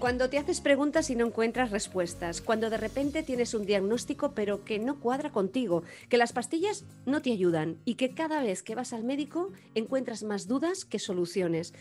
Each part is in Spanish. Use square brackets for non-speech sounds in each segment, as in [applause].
Cuando te haces preguntas y no encuentras respuestas, cuando de repente tienes un diagnóstico pero que no cuadra contigo, que las pastillas no te ayudan y que cada vez que vas al médico encuentras más dudas que soluciones.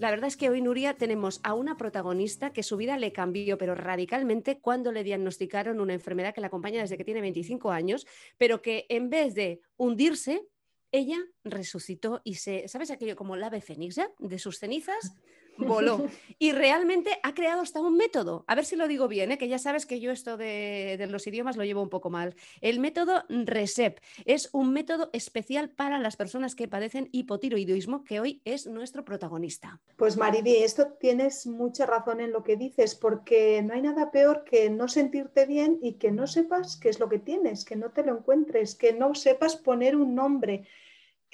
La verdad es que hoy, Nuria, tenemos a una protagonista que su vida le cambió, pero radicalmente, cuando le diagnosticaron una enfermedad que la acompaña desde que tiene 25 años, pero que en vez de hundirse, ella resucitó y se, ¿sabes aquello como la ave fénix, de sus cenizas? Voló. [laughs] Y realmente ha creado hasta un método. A ver si lo digo bien, ¿eh? que ya sabes que yo esto de, los idiomas lo llevo un poco mal. El método RESEP es un método especial para las personas que padecen hipotiroidismo, que hoy es nuestro protagonista. Pues Mariby, esto tienes mucha razón en lo que dices, porque no hay nada peor que no sentirte bien y que no sepas qué es lo que tienes, que no te lo encuentres, que no sepas poner un nombre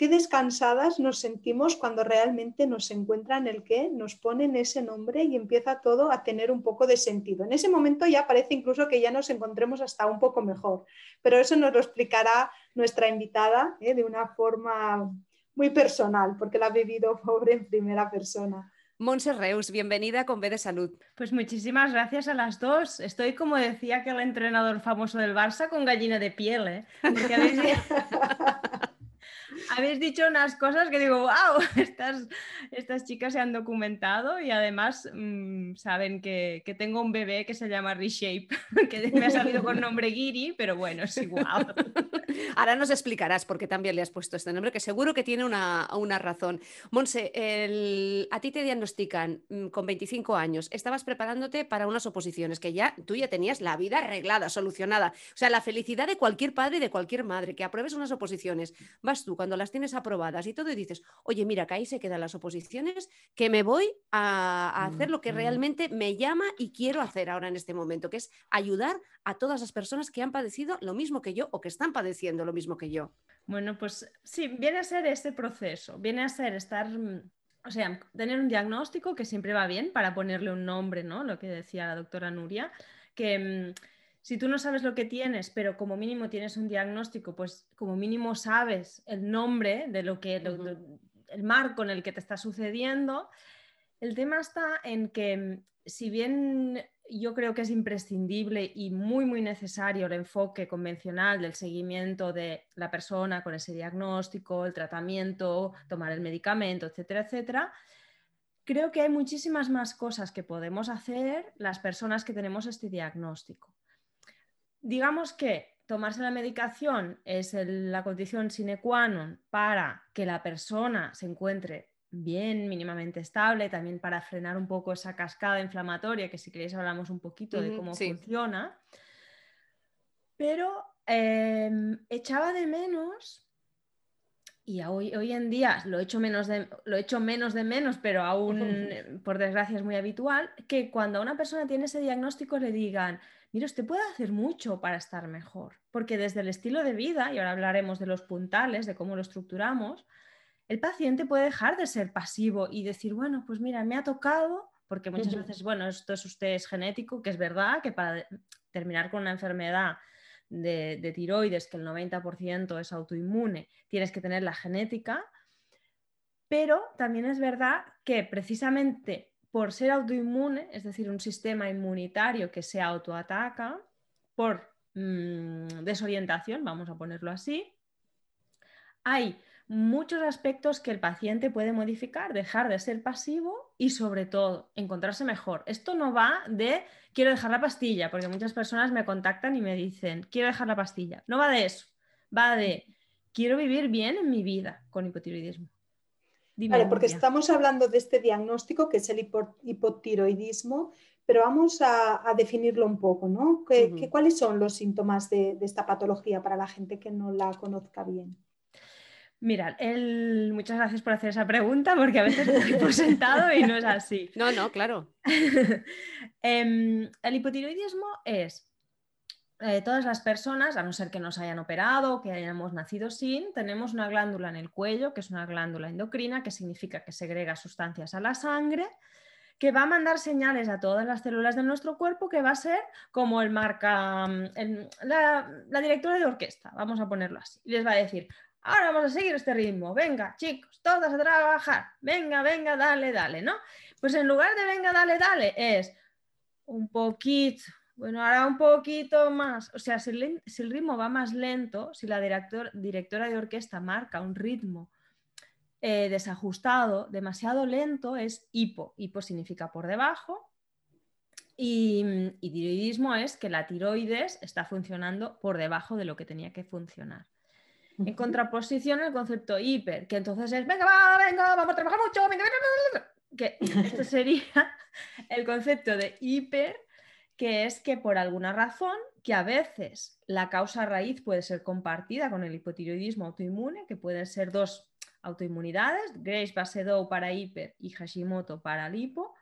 qué descansadas nos sentimos cuando realmente nos encuentran el que nos ponen ese nombre y empieza todo a tener un poco de sentido. En ese momento ya parece incluso que ya nos encontremos hasta un poco mejor, pero eso nos lo explicará nuestra invitada ¿eh? de una forma muy personal, porque la ha vivido [laughs] pobre en primera persona. Monse Reus, bienvenida con B de Salud. Pues muchísimas gracias a las dos. Estoy, como decía aquel entrenador famoso del Barça, con gallina de piel. ¿eh? [laughs] habéis dicho unas cosas que digo, wow, [laughs] estas, estas chicas se han documentado y además mm, saben que, que, tengo un bebé que se llama Reshape, [laughs] que me ha salido con nombre Giri, pero bueno, es igual. [laughs] Ahora nos explicarás por qué también le has puesto este nombre, que seguro que tiene una, una razón. Monse, a ti te diagnostican mm, con 25 años, estabas preparándote para unas oposiciones, que ya tú ya tenías la vida arreglada, solucionada. O sea, la felicidad de cualquier padre y de cualquier madre, que apruebes unas oposiciones. Vas tú cuando las tienes aprobadas y todo y dices, oye, mira, que ahí se quedan las oposiciones, que me voy a, hacer lo que realmente me llama y quiero hacer ahora en este momento, que es ayudar a todas las personas que han padecido lo mismo que yo o que están padeciendo lo mismo que yo. Bueno, pues sí, viene a ser este proceso, viene a ser estar mm, o sea, tener un diagnóstico que siempre va bien para ponerle un nombre, ¿no? Lo que decía la doctora Nuria, que mm, si tú no sabes lo que tienes, pero como mínimo tienes un diagnóstico, pues como mínimo sabes el nombre de lo que, el marco en el que te está sucediendo. El tema está en que mm, si bien yo creo que es imprescindible y muy, muy necesario el enfoque convencional del seguimiento de la persona con ese diagnóstico, el tratamiento, tomar el medicamento, etcétera, etcétera, creo que hay muchísimas más cosas que podemos hacer las personas que tenemos este diagnóstico digamos que tomarse la medicación es la condición sine qua non para que la persona se encuentre bien, mínimamente estable, también para frenar un poco esa cascada inflamatoria, que si queréis hablamos un poquito de cómo funciona. Pero em, echaba de menos, y hoy, hoy en día lo echo, menos de, lo echo menos de menos, pero aún [laughs] por desgracia es muy habitual, que cuando a una persona tiene ese diagnóstico le digan, mira, usted puede hacer mucho para estar mejor, porque desde el estilo de vida, y ahora hablaremos de los puntales, de cómo lo estructuramos, el paciente puede dejar de ser pasivo y decir, bueno, pues mira, me ha tocado, porque muchas veces, bueno, esto es usted es genético, que es verdad, que para terminar con una enfermedad de, de tiroides, que el 90% es autoinmune, tienes que tener la genética, pero también es verdad que precisamente por ser autoinmune, es decir, un sistema inmunitario que se autoataca por mm, desorientación, vamos a ponerlo así, hay muchos aspectos que el paciente puede modificar, dejar de ser pasivo y sobre todo encontrarse mejor. Esto no va de quiero dejar la pastilla, porque muchas personas me contactan y me dicen quiero dejar la pastilla. No va de eso, va de quiero vivir bien en mi vida con hipotiroidismo vale, porque estamos hablando de este diagnóstico que es el hipotiroidismo, pero vamos a, definirlo un poco, ¿no? ¿Cuáles son los síntomas de, esta patología para la gente que no la conozca bien? Mira, muchas gracias por hacer esa pregunta porque a veces me por [laughs] sentado y no es así. No, no, claro. [laughs] Em, el hipotiroidismo es eh, todas las personas, a no ser que nos hayan operado que hayamos nacido sin, tenemos una glándula en el cuello, que es una glándula endocrina, que significa que segrega sustancias a la sangre, que va a mandar señales a todas las células de nuestro cuerpo, que va a ser como el marca, mm, la, la directora de orquesta, vamos a ponerlo así, y les va a decir, ahora vamos a seguir este ritmo, venga chicos, todas a trabajar, venga, venga, dale, dale, ¿no? Pues en lugar de venga, dale, dale, es un poquito, bueno, ahora un poquito más, o sea, si el, ritmo va más lento, si la directora de orquesta marca un ritmo eh, desajustado, demasiado lento, es hipo, hipo significa por debajo, y, y tiroidismo es que la tiroides está funcionando por debajo de lo que tenía que funcionar. En contraposición, el concepto hiper, que entonces es, venga, va, venga, vamos a trabajar mucho, venga, venga, que [laughs] esto sería el concepto de hiper, que es que por alguna razón, que a veces la causa raíz puede ser compartida con el hipotiroidismo autoinmune, que pueden ser dos autoinmunidades, Grace Basedow para hiper y Hashimoto para lipo,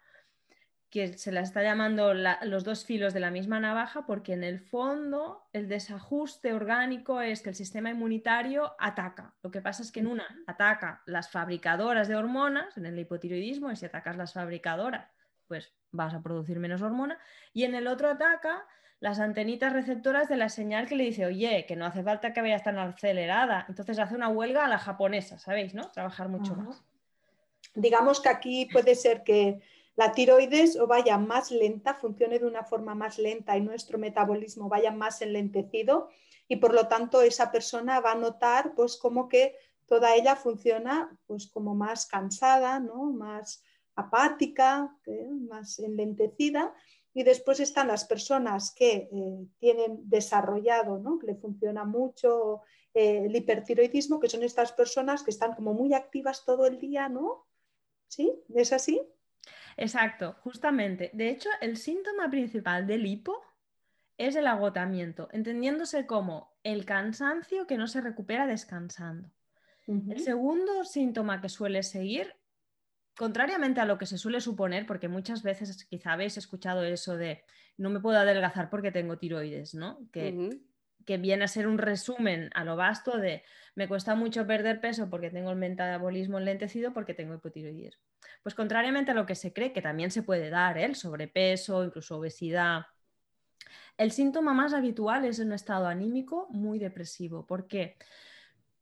que se la está llamando los dos filos de la misma navaja porque en el fondo el desajuste orgánico es que el sistema inmunitario ataca. Lo que pasa es que en una ataca las fabricadoras de hormonas, en el hipotiroidismo, y si atacas las fabricadoras, pues vas a producir menos hormona, y en el otro ataca las antenitas receptoras de la señal que le dice, oye, que no hace falta que vayas tan acelerada. Entonces hace una huelga a la japonesa, ¿sabéis? ¿No? Trabajar mucho más. Digamos que aquí puede ser que la tiroides o vaya más lenta, funcione de una forma más lenta y nuestro metabolismo vaya más enlentecido y por lo tanto esa persona va a notar pues como que toda ella funciona pues como más cansada, ¿no? más apática, más enlentecida y después están las personas que eh, tienen desarrollado, ¿no? que le funciona mucho eh, el hipertiroidismo, que son estas personas que están como muy activas todo el día, ¿no? ¿Sí? ¿Es así? Exacto, justamente. De hecho, el síntoma principal del hipo es el agotamiento, entendiéndose como el cansancio que no se recupera descansando. El segundo síntoma que suele seguir, contrariamente a lo que se suele suponer, porque muchas veces quizá habéis escuchado eso de no me puedo adelgazar porque tengo tiroides, ¿no? Que, que viene a ser un resumen a lo vasto de me cuesta mucho perder peso porque tengo el metabolismo enlentecido porque tengo hipotiroidismo. Pues contrariamente a lo que se cree, que también se puede dar, ¿eh? el sobrepeso, incluso obesidad, el síntoma más habitual es un estado anímico muy depresivo. ¿Por qué?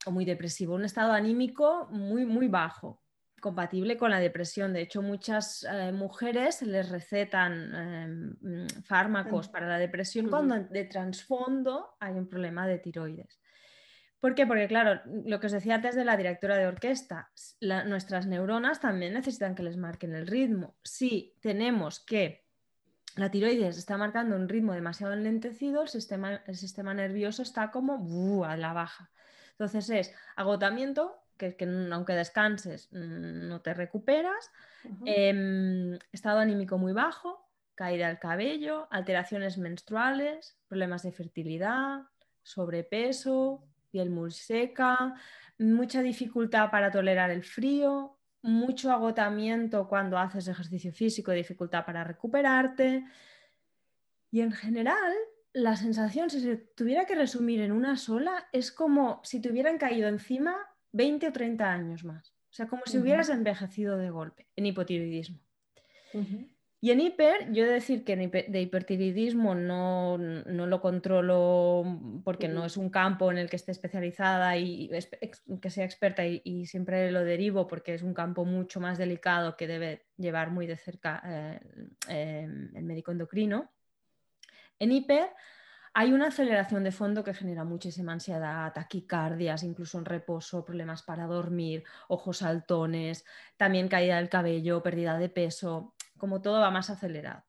O muy depresivo, un estado anímico muy, muy bajo compatible con la depresión. De hecho, muchas eh, mujeres les recetan em, mm, fármacos para la depresión cuando de trasfondo hay un problema de tiroides. ¿Por qué? Porque, claro, lo que os decía antes de la directora de orquesta, nuestras neuronas también necesitan que les marquen el ritmo. Si tenemos que la tiroides está marcando un ritmo demasiado enlentecido, el sistema, el sistema nervioso está como a la baja. Entonces es agotamiento, que, aunque descanses no te recuperas, em, estado anímico muy bajo, caída del cabello, alteraciones menstruales, problemas de fertilidad, sobrepeso, piel muy seca, mucha dificultad para tolerar el frío, mucho agotamiento cuando haces ejercicio físico, dificultad para recuperarte. Y en general, la sensación, si se tuviera que resumir en una sola, es como si te hubieran caído encima 20 o 30 años más. O sea, como si hubieras envejecido de golpe en hipotiroidismo. Y en hiper, yo he de decir que de hipertiroidismo no, lo controlo porque no es un campo en el que esté especializada y que sea experta y, siempre lo derivo porque es un campo mucho más delicado que debe llevar muy de cerca eh, em, el médico endocrino. En hiper hay una aceleración de fondo que genera muchísima ansiedad, taquicardias, incluso en reposo, problemas para dormir, ojos saltones, también caída del cabello, pérdida de peso, como todo va más acelerado.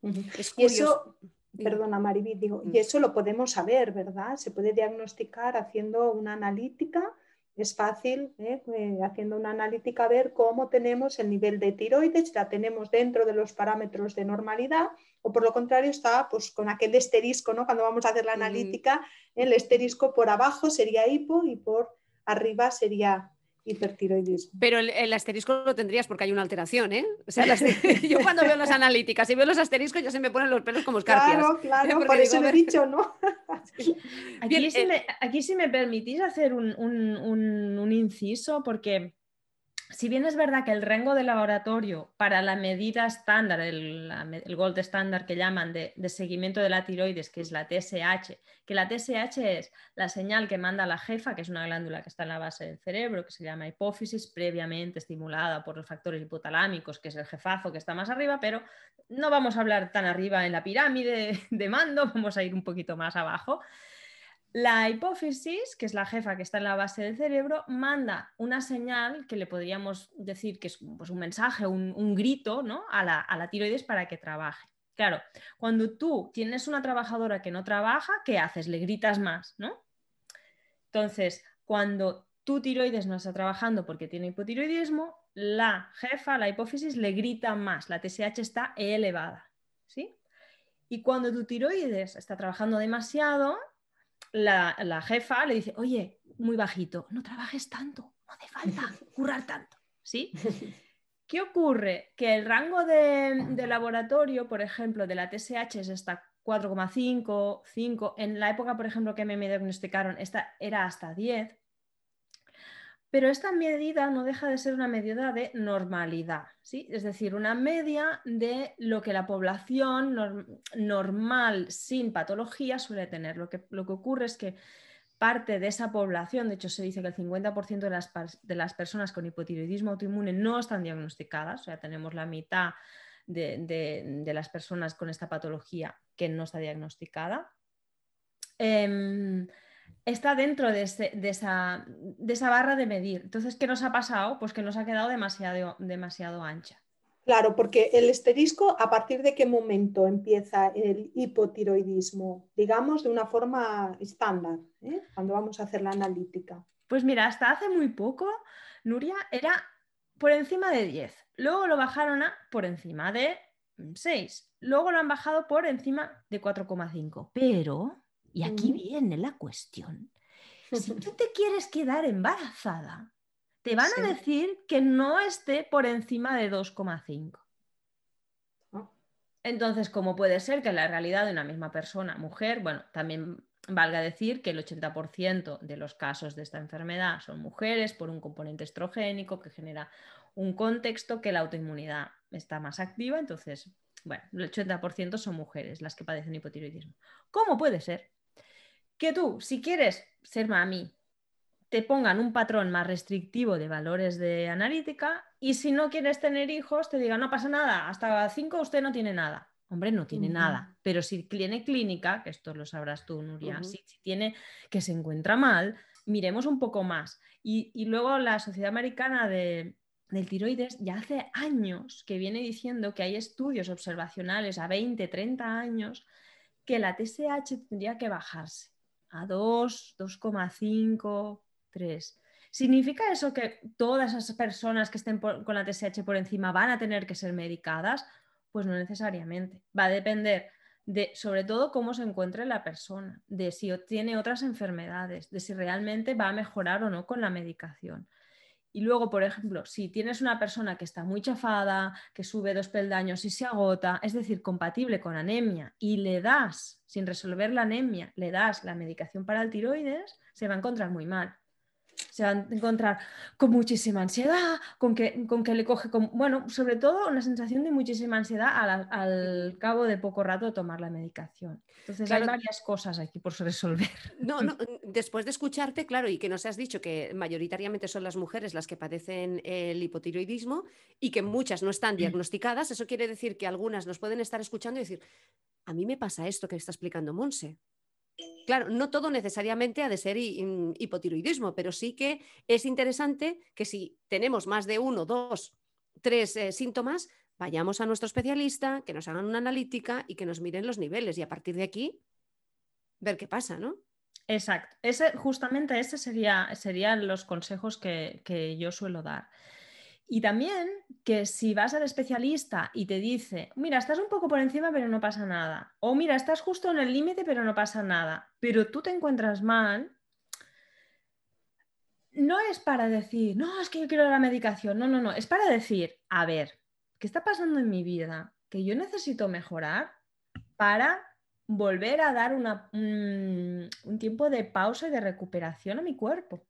y eso, perdona Mariby, digo, y mm. eso lo podemos saber, ¿verdad? Se puede diagnosticar haciendo una analítica es fácil, ¿eh? Eh, haciendo una analítica, ver cómo tenemos el nivel de tiroides, si la tenemos dentro de los parámetros de normalidad, o por lo contrario está pues, con aquel esterisco, ¿no? cuando vamos a hacer la analítica, el esterisco por abajo sería hipo y por arriba sería hipertiroidismo. Pero el, asterisco lo tendrías porque hay una alteración, ¿eh? O sea, [laughs] yo cuando veo las analíticas y veo los asteriscos ya se me ponen los pelos como escarpias. Claro, [laughs] claro, por eso lo he dicho, ¿no? [laughs] aquí, si eh me, aquí, si me, permitís hacer un, un inciso, porque si bien es verdad que el rango de laboratorio para la medida estándar, el, gold estándar que llaman de, seguimiento de la tiroides, que es la TSH, que la TSH es la señal que manda la jefa, que es una glándula que está en la base del cerebro, que se llama hipófisis, previamente estimulada por los factores hipotalámicos, que es el jefazo que está más arriba, pero no vamos a hablar tan arriba en la pirámide de mando, [laughs] vamos a ir un poquito más abajo. La hipófisis, que es la jefa que está en la base del cerebro, manda una señal que le podríamos decir que es pues, un mensaje, un, grito ¿no? a, la, tiroides para que trabaje. Claro, cuando tú tienes una trabajadora que no trabaja, ¿qué haces? Le gritas más, ¿no? Entonces, cuando tu tiroides no está trabajando porque tiene hipotiroidismo, la jefa, la hipófisis, le grita más, la TSH está elevada, ¿sí? Y cuando tu tiroides está trabajando demasiado, la, jefa le dice, oye, muy bajito, no trabajes tanto, no hace falta [laughs] currar tanto, ¿sí? [laughs] ¿Qué ocurre? Que el rango de, laboratorio, por ejemplo, de la TSH es hasta 4,5, 5. En la época, por ejemplo, que me diagnosticaron, esta era hasta 10. Pero esta medida no deja de ser una medida de normalidad, ¿sí? es decir, una media de lo que la población normal sin patología suele tener. Lo que, lo que ocurre es que parte de esa población, de hecho se dice que el 50% de las, de las, personas con hipotiroidismo autoinmune no están diagnosticadas, o sea, tenemos la mitad de, las personas con esta patología que no está diagnosticada. Em, está dentro de, esa, barra de medir. Entonces, ¿qué nos ha pasado? Pues que nos ha quedado demasiado, demasiado ancha. Claro, porque el esterisco, ¿a partir de qué momento empieza el hipotiroidismo? Digamos de una forma estándar, ¿eh? cuando vamos a hacer la analítica. Pues mira, hasta hace muy poco, Nuria, era por encima de 10. Luego lo bajaron a por encima de 6. Luego lo han bajado por encima de 4,5. Pero y aquí viene la cuestión. Si [laughs] tú te quieres quedar embarazada, te van a decir que no esté por encima de 2,5. Ah. Entonces, ¿cómo puede ser que la realidad de una misma persona, mujer, bueno, también valga decir que el 80% de los casos de esta enfermedad son mujeres por un componente estrogénico que genera un contexto que la autoinmunidad está más activa, entonces, bueno, el 80% son mujeres las que padecen hipotiroidismo. ¿Cómo puede ser que tú, si quieres ser mami, te pongan un patrón más restrictivo de valores de analítica y si no quieres tener hijos, te digan, no pasa nada, hasta 5 usted no tiene nada. Hombre, no tiene nada, pero si tiene clínica, que esto lo sabrás tú, Nuria, si, tiene que se encuentra mal, miremos un poco más. Y, luego la Sociedad Americana de, del Tiroides ya hace años que viene diciendo que hay estudios observacionales a 20, 30 años que la TSH tendría que bajarse a 2, 2,5, 3. ¿Significa eso que todas esas personas que estén con la TSH por encima van a tener que ser medicadas? Pues no necesariamente. Va a depender de, sobre todo, cómo se encuentre la persona, de si tiene otras enfermedades, de si realmente va a mejorar o no con la medicación. Y luego, por ejemplo, si tienes una persona que está muy chafada, que sube dos peldaños y se agota, es decir, compatible con anemia, y le das, sin resolver la anemia, le das la medicación para el tiroides, se va a encontrar muy mal se va a encontrar con muchísima ansiedad, con que, con que le coge, con, bueno, sobre todo una sensación de muchísima ansiedad al, cabo de poco rato de tomar la medicación. Entonces hay varias cosas aquí por resolver. No, no, [laughs] después de escucharte, claro, y que nos has dicho que mayoritariamente son las mujeres las que padecen el hipotiroidismo y que muchas no están diagnosticadas, eso quiere decir que algunas nos pueden estar escuchando y decir, a mí me pasa esto que está explicando Monse. Claro, no todo necesariamente ha de ser hipotiroidismo, pero sí que es interesante que si tenemos más de uno, dos, tres eh, síntomas, vayamos a nuestro especialista, que nos hagan una analítica y que nos miren los niveles y a partir de aquí ver qué pasa, ¿no? Exacto. Ese, justamente ese sería, serían los consejos que yo suelo dar. Y también que si vas al especialista y te dice, mira, estás un poco por encima, pero no pasa nada. O mira, estás justo en el límite, pero no pasa nada. Pero tú te encuentras mal, no es para decir, no, es que yo quiero la medicación, no, no, no, es para decir, a ver, ¿qué está pasando en mi vida? Que yo necesito mejorar para volver a dar un, tiempo de pausa y de recuperación a mi cuerpo.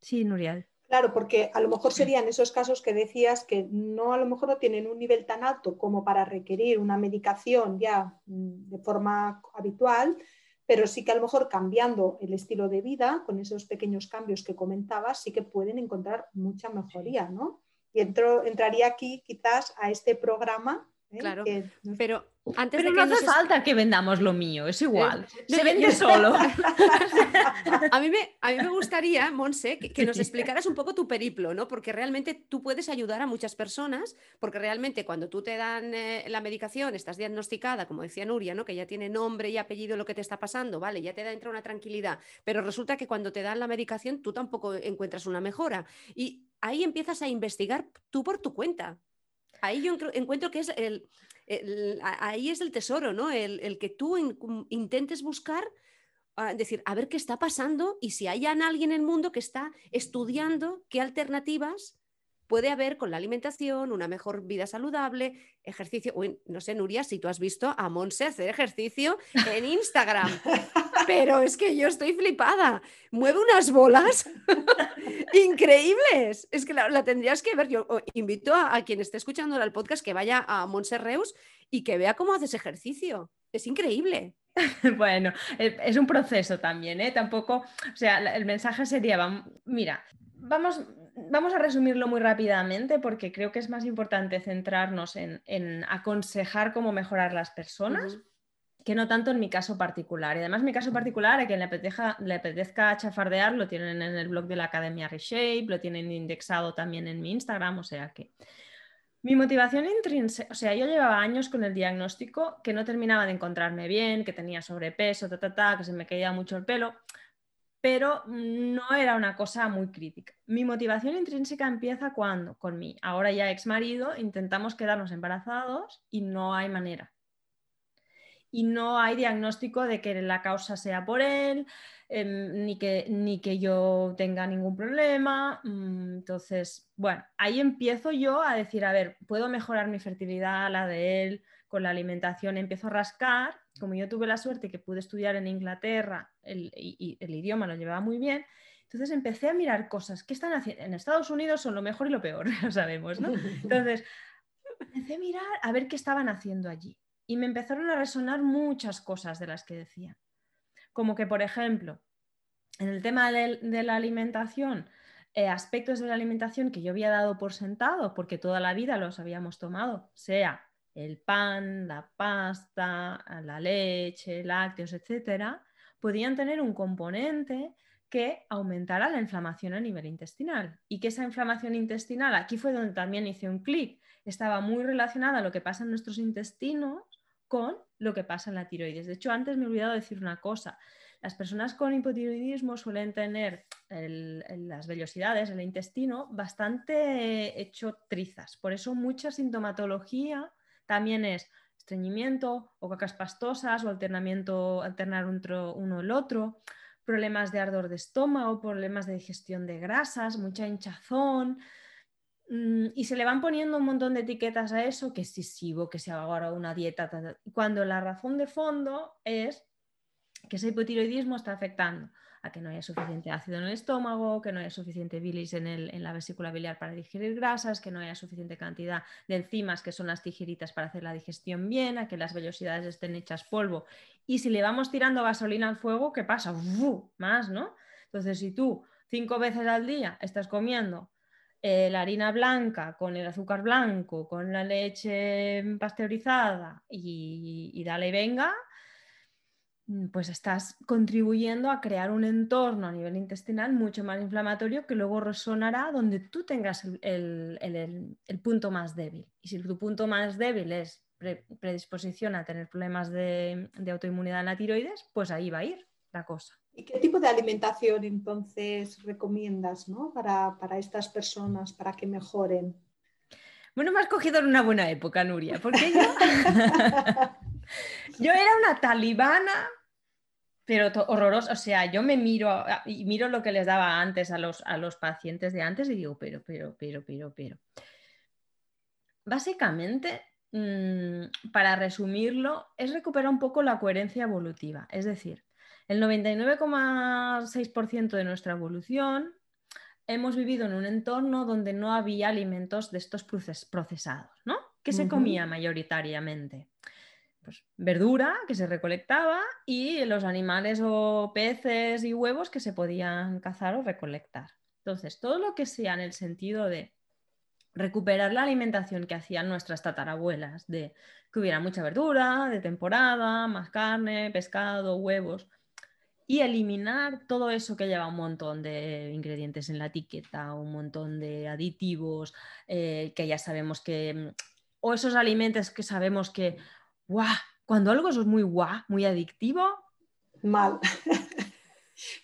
Sí, Nuriel. Claro, porque a lo mejor serían esos casos que decías que no a lo mejor no tienen un nivel tan alto como para requerir una medicación ya mm, de forma habitual, pero sí que a lo mejor cambiando el estilo de vida, con esos pequeños cambios que comentabas, sí que pueden encontrar mucha mejoría, ¿no? Y entraría aquí quizás a este programa. ¿Eh? Claro, pero antes Pero de no hace falta que vendamos lo mío, es igual. Se vende solo. [laughs] [laughs] a, mí me, a mí me gustaría, Monse, que, nos explicaras un poco tu periplo, ¿no? Porque realmente tú puedes ayudar a muchas personas, porque realmente cuando tú te dan eh, la medicación, estás diagnosticada, como decía Nuria, ¿no? Que ya tiene nombre y apellido lo que te está pasando, ¿vale? Ya te da entra una tranquilidad. Pero resulta que cuando te dan la medicación, tú tampoco encuentras una mejora. Y ahí empiezas a investigar tú por tu cuenta. Ahí yo encuentro que es el, ahí es el tesoro, ¿no? El, que tú intentes buscar, ah, decir, a ver qué está pasando y si hay alguien en el mundo que está estudiando qué alternativas puede haber con la alimentación, una mejor vida saludable, ejercicio. no sé, Nuria, si tú has visto a Monse hacer ejercicio en Instagram, [laughs] pero es que yo estoy flipada. Mueve unas bolas [laughs] increíbles. Es que la, tendrías que ver. Yo invito a, quien esté escuchando el podcast que vaya a Monse Reus y que vea cómo haces ejercicio. Es increíble. [laughs] Bueno, es un proceso también, ¿eh? Tampoco, o sea, el mensaje sería, mira, vamos, vamos a resumirlo muy rápidamente porque creo que es más importante centrarnos en, aconsejar cómo mejorar las personas. Que no tanto en mi caso particular. Y además mi caso particular, a quien le apetezca, le apetezca chafardear, lo tienen en el blog de la Academia Reshape, lo tienen indexado también en mi Instagram, o sea que... Mi motivación intrínseca, o sea, yo llevaba años con el diagnóstico que no terminaba de encontrarme bien, que tenía sobrepeso, ta, ta, ta, que se me caía mucho el pelo pero no era una cosa muy crítica. Mi motivación intrínseca empieza cuando, con mi ahora ya ex marido, intentamos quedarnos embarazados y no hay manera. Y no hay diagnóstico de que la causa sea por él, em, ni, que, ni que yo tenga ningún problema. Mm, entonces, bueno, ahí empiezo yo a decir, a ver, puedo mejorar mi fertilidad, la de él, con la alimentación, empiezo a rascar como yo tuve la suerte que pude estudiar en Inglaterra y, el idioma lo llevaba muy bien, entonces empecé a mirar cosas que están haciendo. En Estados Unidos son lo mejor y lo peor, [laughs] lo sabemos, ¿no? [laughs] Entonces, empecé a mirar a ver qué estaban haciendo allí. Y me empezaron a resonar muchas cosas de las que decían. Como que, por ejemplo, en el tema de, la alimentación, eh, aspectos de la alimentación que yo había dado por sentado, porque toda la vida los habíamos tomado, sea el pan, la pasta, la leche, lácteos, etcétera, podían tener un componente que aumentara la inflamación a nivel intestinal. Y que esa inflamación intestinal, aquí fue donde también hice un clic, estaba muy relacionada a lo que pasa en nuestros intestinos con lo que pasa en la tiroides. De hecho, antes me he olvidado decir una cosa. Las personas con hipotiroidismo suelen tener las vellosidades, el intestino, bastante hecho trizas. Por eso mucha sintomatología también es estreñimiento o cacas pastosas o alternamiento, alternar uno el otro, problemas de ardor de estómago, problemas de digestión de grasas, mucha hinchazón. Mm, y se le van poniendo un montón de etiquetas a eso, que si que se haga ahora una dieta, cuando la razón de fondo es que ese hipotiroidismo está afectando a que no haya suficiente ácido en el estómago, que no haya suficiente bilis en, la vesícula biliar para digerir grasas, que no haya suficiente cantidad de enzimas, que son las tijeritas para hacer la digestión bien, a que las vellosidades estén hechas polvo. Y si le vamos tirando gasolina al fuego, ¿qué pasa? Más, ¿no? Entonces, si tú cinco veces al día estás comiendo eh, la harina blanca con el azúcar blanco, con la leche pasteurizada y, y dale venga, Mm, pues estás contribuyendo a crear un entorno a nivel intestinal mucho más inflamatorio que luego resonará donde tú tengas el, punto más débil. Y si tu punto más débil es predisposición a tener problemas de, autoinmunidad en la tiroides, pues ahí va a ir la cosa. ¿Y qué tipo de alimentación entonces recomiendas para, para estas personas, para que mejoren? Bueno, me has cogido en una buena época, Nuria, porque yo, [laughs] yo era una talibana pero horroroso. O sea, yo me miro y miro lo que les daba antes a los, a los pacientes de antes y digo, pero, pero, pero, pero, pero. Básicamente, mm, para resumirlo, es recuperar un poco la coherencia evolutiva. Es decir, el 99,6% de nuestra evolución hemos vivido en un entorno donde no había alimentos de estos procesados, ¿no? ¿Qué se comía mayoritariamente? Pues verdura que se recolectaba y los animales o peces y huevos que se podían cazar o recolectar. Entonces, todo lo que sea en el sentido de recuperar la alimentación que hacían nuestras tatarabuelas, de que hubiera mucha verdura, de temporada, más carne, pescado, huevos, y eliminar todo eso que lleva un montón de ingredientes en la etiqueta, un montón de aditivos, eh, que ya sabemos que, mm, o esos alimentos que sabemos que, ¡guau! Cuando algo es muy guau, muy adictivo. Mal. [laughs]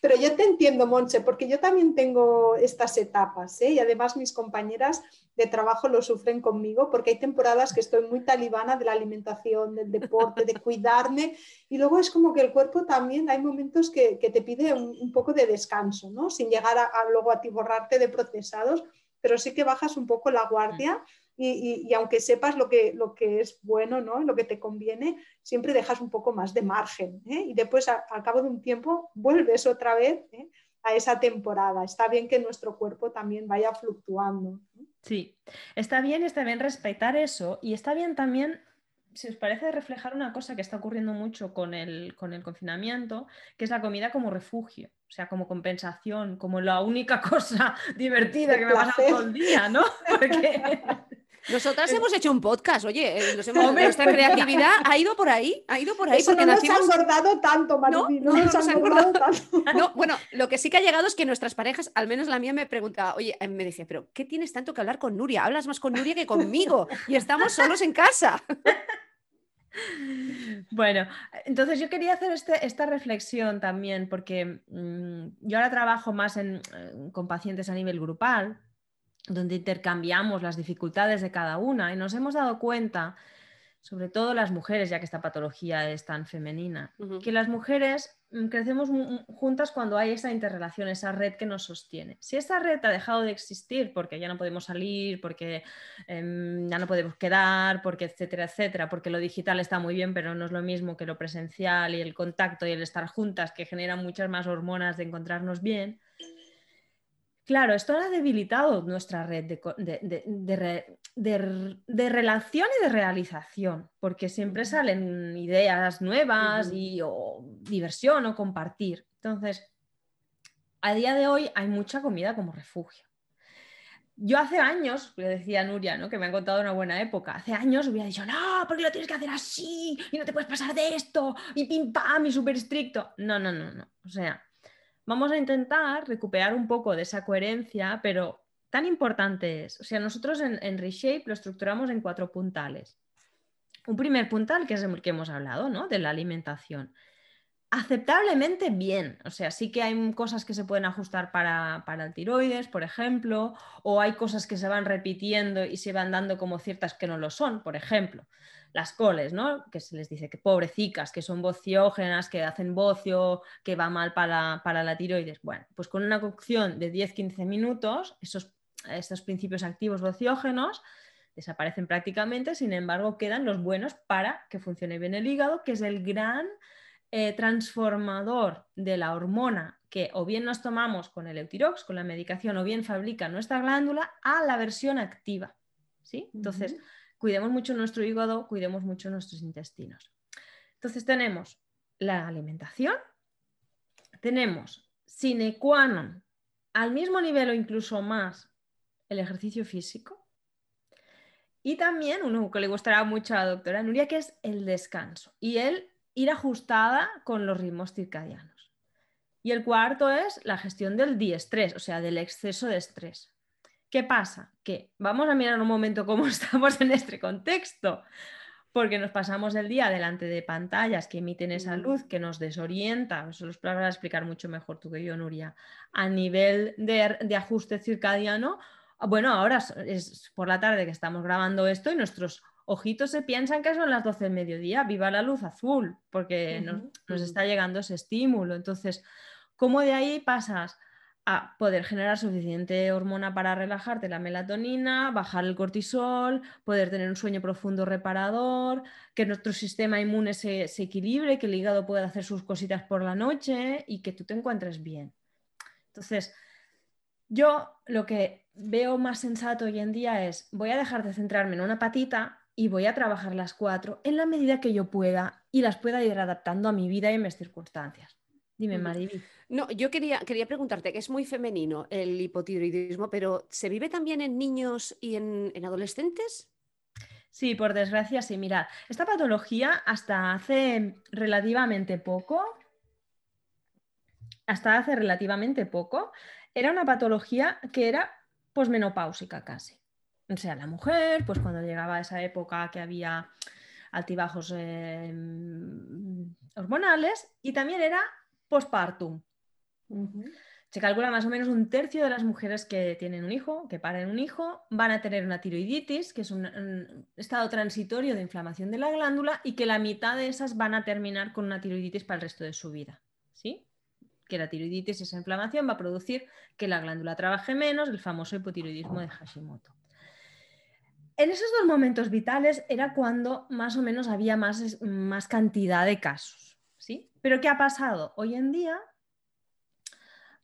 Pero yo te entiendo, Monche, porque yo también tengo estas etapas ¿eh? y además mis compañeras de trabajo lo sufren conmigo porque hay temporadas que estoy muy talibana de la alimentación, del deporte, de cuidarme y luego es como que el cuerpo también hay momentos que, te pide un, poco de descanso, ¿no? sin llegar a, luego a tiborrarte de procesados, pero sí que bajas un poco la guardia y, aunque sepas lo que, lo que es bueno, ¿no? lo que te conviene, siempre dejas un poco más de margen. ¿eh? Y después, al cabo de un tiempo, vuelves otra vez ¿eh? a esa temporada. Está bien que nuestro cuerpo también vaya fluctuando. Sí, está bien, está bien respetar eso y está bien también si os parece reflejar una cosa que está ocurriendo mucho con el, con el, confinamiento, que es la comida como refugio, o sea, como compensación, como la única [laughs] cosa divertida que me pasa todo el día, ¿no? [laughs] Porque nosotras hemos hecho un podcast, oye, eh, nuestra creatividad ha ido por ahí, ha ido por ahí. porque no nos ha engordado tanto, no, no, nos ha engordado tanto. No, bueno, lo que sí que ha llegado es que nuestras parejas, al menos la mía me preguntaba, oye, me decía, pero ¿qué tienes tanto que hablar con Nuria? Hablas más con Nuria que conmigo y estamos solos en casa. Bueno, entonces yo quería hacer este, esta reflexión también, porque mm, yo ahora trabajo más con pacientes a nivel grupal donde intercambiamos las dificultades de cada una y nos hemos dado cuenta, sobre todo las mujeres, ya que esta patología es tan femenina, que las mujeres mm, crecemos juntas cuando hay esa interrelación, esa red que nos sostiene. Si esa red ha dejado de existir porque ya no podemos salir, porque em, ya no podemos quedar, porque etcétera, etcétera, porque lo digital está muy bien, pero no es lo mismo que lo presencial y el contacto y el estar juntas, que genera muchas más hormonas de encontrarnos bien, Claro, esto ha debilitado nuestra red de, relación y de realización, porque siempre salen ideas nuevas y o diversión o compartir. Entonces, a día de hoy hay mucha comida como refugio. Yo hace años, le decía a Nuria, ¿no? que me ha contado una buena época, hace años hubiera dicho, no, porque lo tienes que hacer así y no te puedes pasar de esto y pim pam y súper estricto. No, no, no, no. O sea, vamos a intentar recuperar un poco de esa coherencia, pero tan importante es, o sea, nosotros en, Reshape lo estructuramos en cuatro puntales. Un primer puntal, que es el que hemos hablado, ¿no? De la alimentación. Aceptablemente bien, o sea, sí que hay cosas que se pueden ajustar para, para el tiroides, por ejemplo, o hay cosas que se van repitiendo y se van dando como ciertas que no lo son, por ejemplo las coles, ¿no? Que se les dice que pobrecicas, que son bociógenas, que hacen bocio, que va mal para, la tiroides. Bueno, pues con una cocción de 10-15 minutos, esos, estos principios activos bociógenos desaparecen prácticamente, sin embargo quedan los buenos para que funcione bien el hígado, que es el gran eh, transformador de la hormona que o bien nos tomamos con el Eutirox, con la medicación, o bien fabrica nuestra glándula a la versión activa. ¿sí? Entonces, cuidemos mucho nuestro hígado, cuidemos mucho nuestros intestinos. Entonces tenemos la alimentación, tenemos sine qua non, al mismo nivel o incluso más, el ejercicio físico. Y también uno que le gustará mucho a la doctora Nuria, que es el descanso y el ir ajustada con los ritmos circadianos. Y el cuarto es la gestión del diestrés, o sea, del exceso de estrés. ¿Qué pasa? Que vamos a mirar un momento cómo [laughs] estamos en este contexto, porque nos pasamos el día delante de pantallas que emiten esa luz que nos desorienta, eso lo vas a explicar mucho mejor tú que yo, Nuria, a nivel de, ajuste circadiano. Bueno, ahora es por la tarde que estamos grabando esto y nuestros ojitos se piensan que son las 12 del mediodía, viva la luz azul, porque nos, nos está llegando ese estímulo. Entonces, ¿cómo de ahí pasas a poder generar suficiente hormona para relajarte, la melatonina, bajar el cortisol, poder tener un sueño profundo reparador, que nuestro sistema inmune se, equilibre, que el hígado pueda hacer sus cositas por la noche y que tú te encuentres bien. Entonces, yo lo que veo más sensato hoy en día es, voy a dejar de centrarme en una patita y voy a trabajar las cuatro en la medida que yo pueda y las pueda ir adaptando a mi vida y a mis circunstancias. Dime, Mariby. No, yo quería, quería preguntarte, que es muy femenino el hipotiroidismo, pero ¿se vive también en niños y en, adolescentes? Sí, por desgracia, sí. Mirad, esta patología hasta hace relativamente poco, hasta hace relativamente poco, era una patología que era posmenopáusica casi. O sea, la mujer, pues cuando llegaba a esa época que había altibajos em, hormonales, y también era postpartum. Se calcula más o menos un tercio de las mujeres que tienen un hijo, que paren un hijo, van a tener una tiroiditis, que es un, estado transitorio de inflamación de la glándula, y que la mitad de esas van a terminar con una tiroiditis para el resto de su vida. ¿Sí? Que la tiroiditis, esa inflamación, va a producir que la glándula trabaje menos, el famoso hipotiroidismo de Hashimoto. En esos dos momentos vitales era cuando más o menos había más, más cantidad de casos. ¿Sí? Pero ¿qué ha pasado? Hoy en día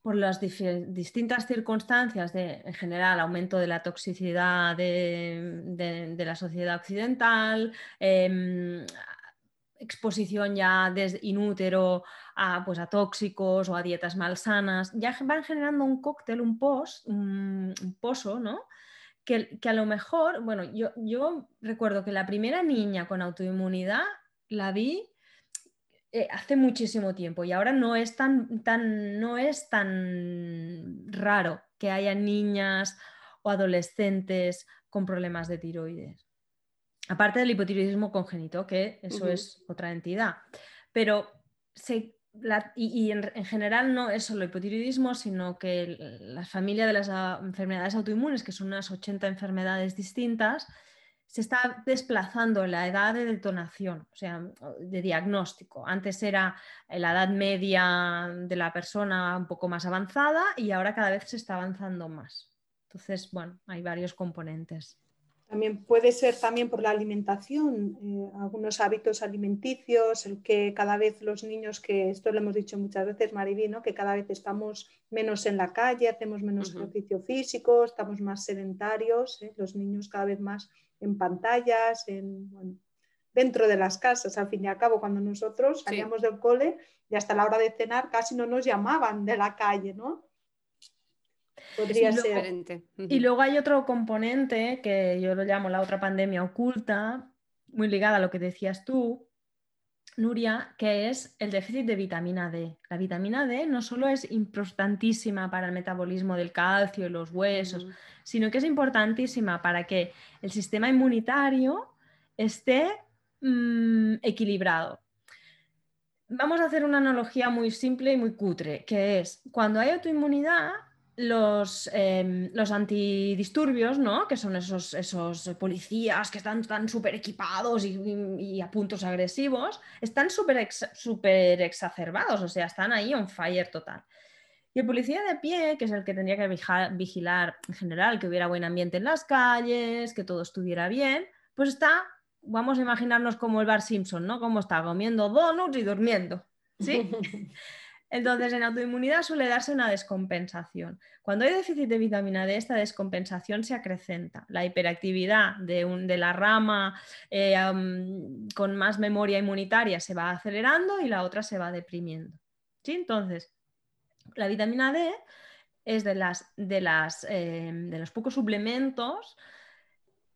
por las distintas circunstancias de, en general, aumento de la toxicidad de, la sociedad occidental, em, exposición ya desde inútero a, pues, a tóxicos o a dietas malsanas, ya van generando un cóctel, un post, un, pozo, ¿no? Que, a lo mejor, bueno, yo recuerdo que la primera niña con autoinmunidad la vi eh, hace muchísimo tiempo y ahora no es tan, tan, no es tan raro que haya niñas o adolescentes con problemas de tiroides. Aparte del hipotiroidismo congénito, que eso es otra entidad. Pero y, en, en, general no es solo hipotiroidismo, sino que la familia de las enfermedades autoinmunes, que son unas 80 enfermedades distintas, se está desplazando la edad de detonación, o sea, de diagnóstico. Antes era la edad media de la persona un poco más avanzada y ahora cada vez se está avanzando más. Entonces, bueno, hay varios componentes. También puede ser también por la alimentación, eh, algunos hábitos alimenticios, el que cada vez los niños, que esto lo hemos dicho muchas veces, Mariví, que cada vez estamos menos en la calle, hacemos menos ejercicio físico, estamos más sedentarios, ¿eh? los niños cada vez más en pantallas, en, dentro de las casas. Al fin y al cabo, cuando nosotros salíamos del cole y hasta la hora de cenar casi no nos llamaban de la calle, ¿no? Podría ser. Y luego hay otro componente que yo lo llamo la otra pandemia oculta, muy ligada a lo que decías tú, Nuria, que es el déficit de vitamina D. La vitamina D no solo es importantísima para el metabolismo del calcio y los huesos, sino que es importantísima para que el sistema inmunitario esté mm, equilibrado. Vamos a hacer una analogía muy simple y muy cutre, que es cuando hay autoinmunidad, los, em, los, antidisturbios, ¿no? que son esos, esos policías que están tan súper equipados y, a puntos agresivos, están súper super exacerbados, o sea, están ahí on fire total. Y el policía de pie, que es el que tendría que vigilar en general, que hubiera buen ambiente en las calles, que todo estuviera bien, pues está, vamos a imaginarnos como el Bar Simpson, ¿no? Como está comiendo donuts y durmiendo, ¿sí? [laughs] Entonces, en autoinmunidad suele darse una descompensación. Cuando hay déficit de vitamina D, esta descompensación se acrecenta. La hiperactividad de, la rama eh, con más memoria inmunitaria se va acelerando y la otra se va deprimiendo. ¿Sí? Entonces, la vitamina D es de, las, de, las, eh, de los pocos suplementos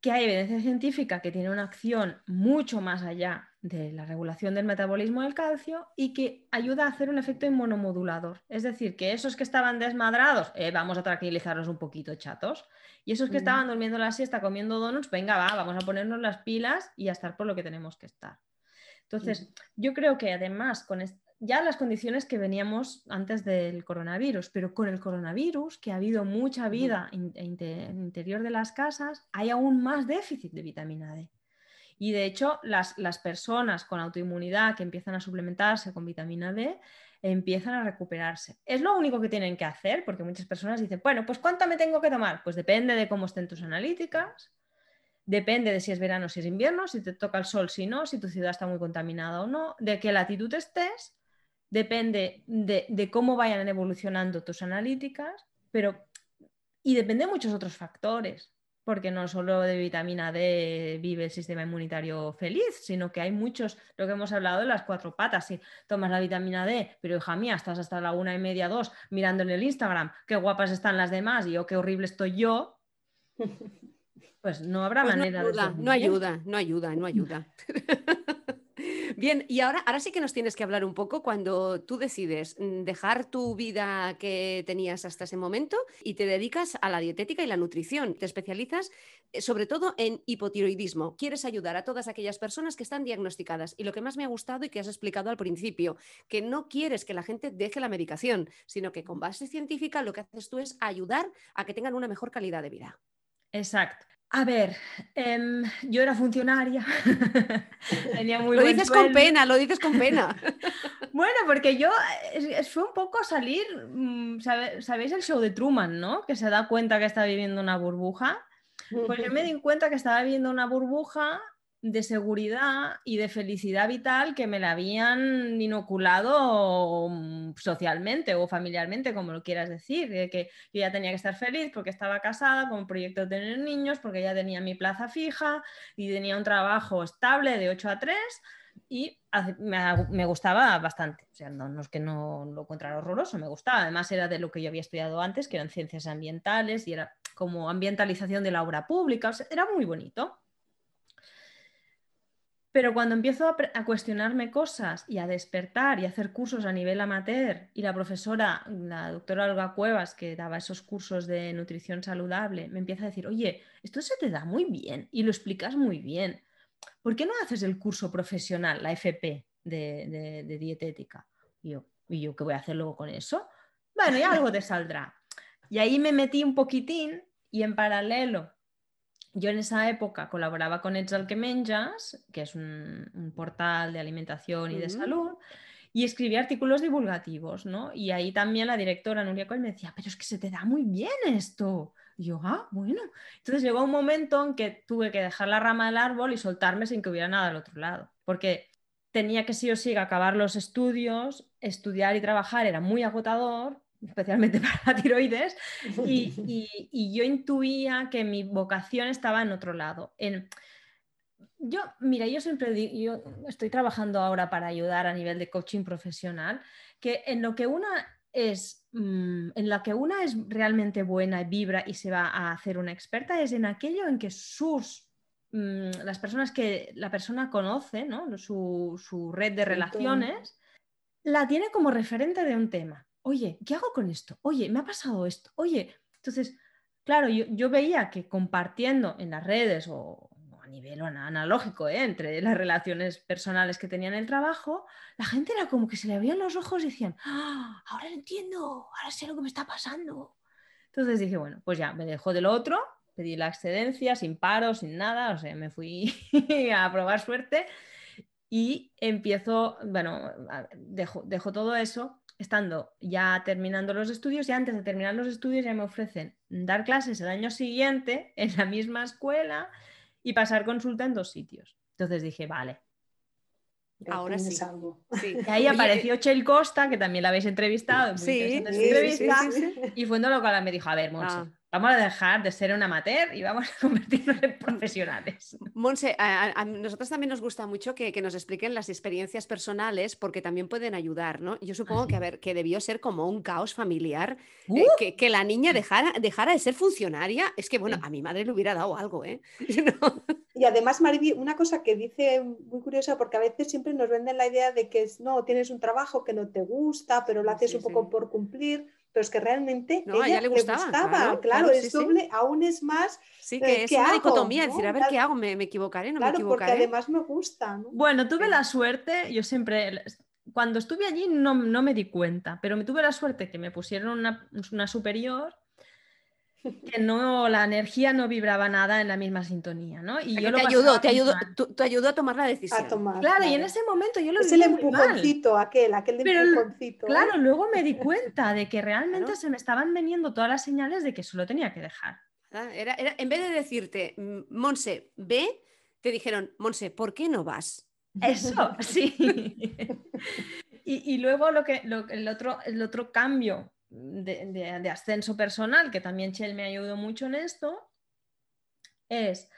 que hay evidencia científica que tiene una acción mucho más allá de la regulación del metabolismo del calcio y que ayuda a hacer un efecto inmunomodulador. Es decir, que esos que estaban desmadrados, eh, vamos a tranquilizarlos un poquito, chatos. Y esos que estaban durmiendo la siesta comiendo donuts, venga, va, vamos a ponernos las pilas y a estar por lo que tenemos que estar. Entonces, yo creo que además con ya las condiciones que veníamos antes del coronavirus, pero con el coronavirus, que ha habido mucha vida en el interior de las casas, hay aún más déficit de vitamina D. Y de hecho, las, las personas con autoinmunidad que empiezan a suplementarse con vitamina D empiezan a recuperarse. Es lo único que tienen que hacer, porque muchas personas dicen, bueno, pues ¿cuánto me tengo que tomar? Pues depende de cómo estén tus analíticas, depende de si es verano o si es invierno, si te toca el sol, si no, si tu ciudad está muy contaminada o no, de qué latitud estés, depende de, cómo vayan evolucionando tus analíticas, pero y depende de muchos otros factores porque no solo de vitamina D vive el sistema inmunitario feliz, sino que hay muchos, lo que hemos hablado de las cuatro patas. Si tomas la vitamina D, pero hija mía, estás hasta la una y media, dos, mirando en el Instagram, qué guapas están las demás y yo qué horrible estoy yo, [laughs] pues no habrá pues manera de... No ayuda, no ayuda, no ayuda. [laughs] Bien, y ahora, ahora sí que nos tienes que hablar un poco cuando tú decides mm, dejar tu vida que tenías hasta ese momento y te dedicas a la dietética y la nutrición. Te especializas eh, sobre todo en hipotiroidismo. Quieres ayudar a todas aquellas personas que están diagnosticadas. Y lo que más me ha gustado y que has explicado al principio, que no quieres que la gente deje la medicación, sino que con base científica lo que haces tú es ayudar a que tengan una mejor calidad de vida. Exacto. A ver, em, yo era funcionaria. [laughs] Tenía [laughs] muy lo dices con pena, lo dices con pena. [laughs] bueno, porque yo fue un poco salir, mm, ¿sabéis el show de Truman, no? Que se da cuenta que está viviendo una burbuja. Pues yo me di cuenta que estaba viviendo una burbuja de seguridad y de felicidad vital que me la habían inoculado mm, socialmente o familiarmente, como lo quieras decir, que yo ya tenía que estar feliz porque estaba casada con un proyecto de tener niños, porque ya tenía mi plaza fija y tenía un trabajo estable de 8 a 3 y me, gustaba bastante. O sea, no, es que no lo encontrara horroroso, me gustaba. Además era de lo que yo había estudiado antes, que eran ciencias ambientales y era como ambientalización de la obra pública, era muy bonito. Pero cuando empiezo a, cuestionarme cosas y a despertar y a hacer cursos a nivel amateur, y la profesora, la doctora Olga Cuevas, que daba esos cursos de nutrición saludable, me empieza a decir, oye, esto se te da muy bien y lo explicas muy bien. ¿Por qué no haces el curso profesional, la FP de, dietética? Y yo, ¿y yo qué voy a hacer luego con eso? Bueno, ya algo te saldrá. Y ahí me metí un poquitín y en paralelo yo en esa época colaboraba con Ets que Menjas, que es un, portal de alimentación y de salud, y escribía artículos divulgativos, ¿no? Y ahí también la directora Nuria Coll me decía, pero es que se te da muy bien esto. Y yo, ah, bueno. Entonces llegó un momento en que tuve que dejar la rama del árbol y soltarme sin que hubiera nada al otro lado, porque tenía que sí o sí acabar los estudios, estudiar y trabajar era muy agotador especialmente [laughs] para la tiroides, [laughs] y, yo intuía que mi vocación estaba en otro lado. En, yo, mira, yo siempre digo, yo estoy trabajando ahora para ayudar a nivel de coaching profesional, que en lo que una es, mm, en la que una es realmente buena, vibra y se va a hacer una experta, es en aquello en que sus mm, las personas que la persona conoce, ¿no? su, su red de relaciones, la tiene como referente de un tema oye, ¿qué hago con esto? Oye, me ha pasado esto. Oye, entonces, claro, yo, veía que compartiendo en las redes o, a nivel analógico, ¿eh? entre las relaciones personales que tenía en el trabajo, la gente era como que se le abrían los ojos y decían, ¡Ah, ahora lo entiendo, ahora sé lo que me está pasando. Entonces dije, bueno, pues ya, me dejó del otro, pedí la excedencia sin paro, sin nada, o sea, me fui [laughs] a probar suerte y empiezo, bueno, dejo, dejo todo eso estando ya terminando los estudios y antes de terminar los estudios ya me ofrecen dar clases el año siguiente en la misma escuela y pasar consulta en dos sitios. Entonces dije, vale. Ahora sí. Algo. Y ahí apareció Chel Costa, que también la habéis entrevistado. sí, y fue lo cual me dijo, a ver, Monse, ah vamos a dejar de ser un amateur y vamos a [laughs] convertirnos en profesionales. Monse, a, nosotros también nos gusta mucho que, nos expliquen las experiencias personales porque también pueden ayudar, ¿no? Yo supongo que, a ver, que debió ser como un caos familiar, eh, ¡Uh! que, la niña dejara, dejara, de ser funcionaria. Es que, bueno, a mi madre le hubiera dado algo, ¿eh? [laughs] Y además, Mariby, una cosa que dice muy curiosa, porque a veces siempre nos venden la idea de que no, tienes un trabajo que no te gusta, pero lo haces un poco por cumplir pero es que realmente no, ella, le gustaba, claro, es doble, aún es más. Sí, que es una dicotomía, decir, a ver qué hago, me, equivocaré, no me equivocaré. Porque además me gusta. Bueno, tuve la suerte, yo siempre, cuando estuve allí no, me di cuenta, pero me tuve la suerte que me pusieron una, superior que no, la energía no vibraba nada en la misma sintonía, ¿no? Y yo te ayudó, te ayudó, te ayudó a tomar la decisión. claro, y en ese momento yo lo Es el empujoncito, aquel, aquel Pero, empujoncito. ¿eh? Claro, luego me di [laughs] cuenta de que realmente se me estaban veniendo todas las señales de que solo tenía que dejar. Ah, era, era, en vez de decirte, Monse, ve, te dijeron, Monse, ¿por qué no vas? Eso, [laughs] sí. [laughs] y, y, luego lo que, lo, el, otro, el otro cambio de, ascenso personal, que también Chel me ayudó mucho en esto, es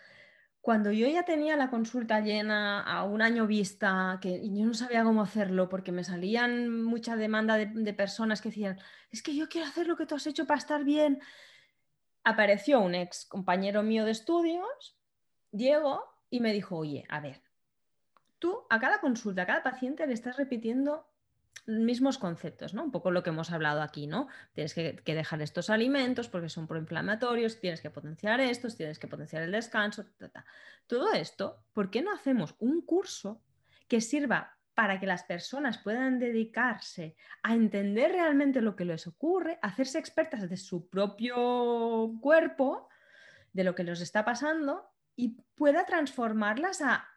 cuando yo ya tenía la consulta llena a un año vista, que yo no sabía cómo hacerlo porque me salían mucha demanda de, personas que decían, es que yo quiero hacer lo que tú has hecho para estar bien. Apareció un ex compañero mío de estudios, Diego, y me dijo, oye, a ver, tú a cada consulta, a cada paciente le estás repitiendo mismos conceptos, ¿no? Un poco lo que hemos hablado aquí, ¿no? Tienes que, dejar estos alimentos porque son proinflamatorios, tienes que potenciar estos, tienes que potenciar el descanso, todo esto, ¿por qué no hacemos un curso que sirva para que las personas puedan dedicarse a entender realmente lo que les ocurre, hacerse expertas de su propio cuerpo, de lo que les está pasando y pueda transformarlas a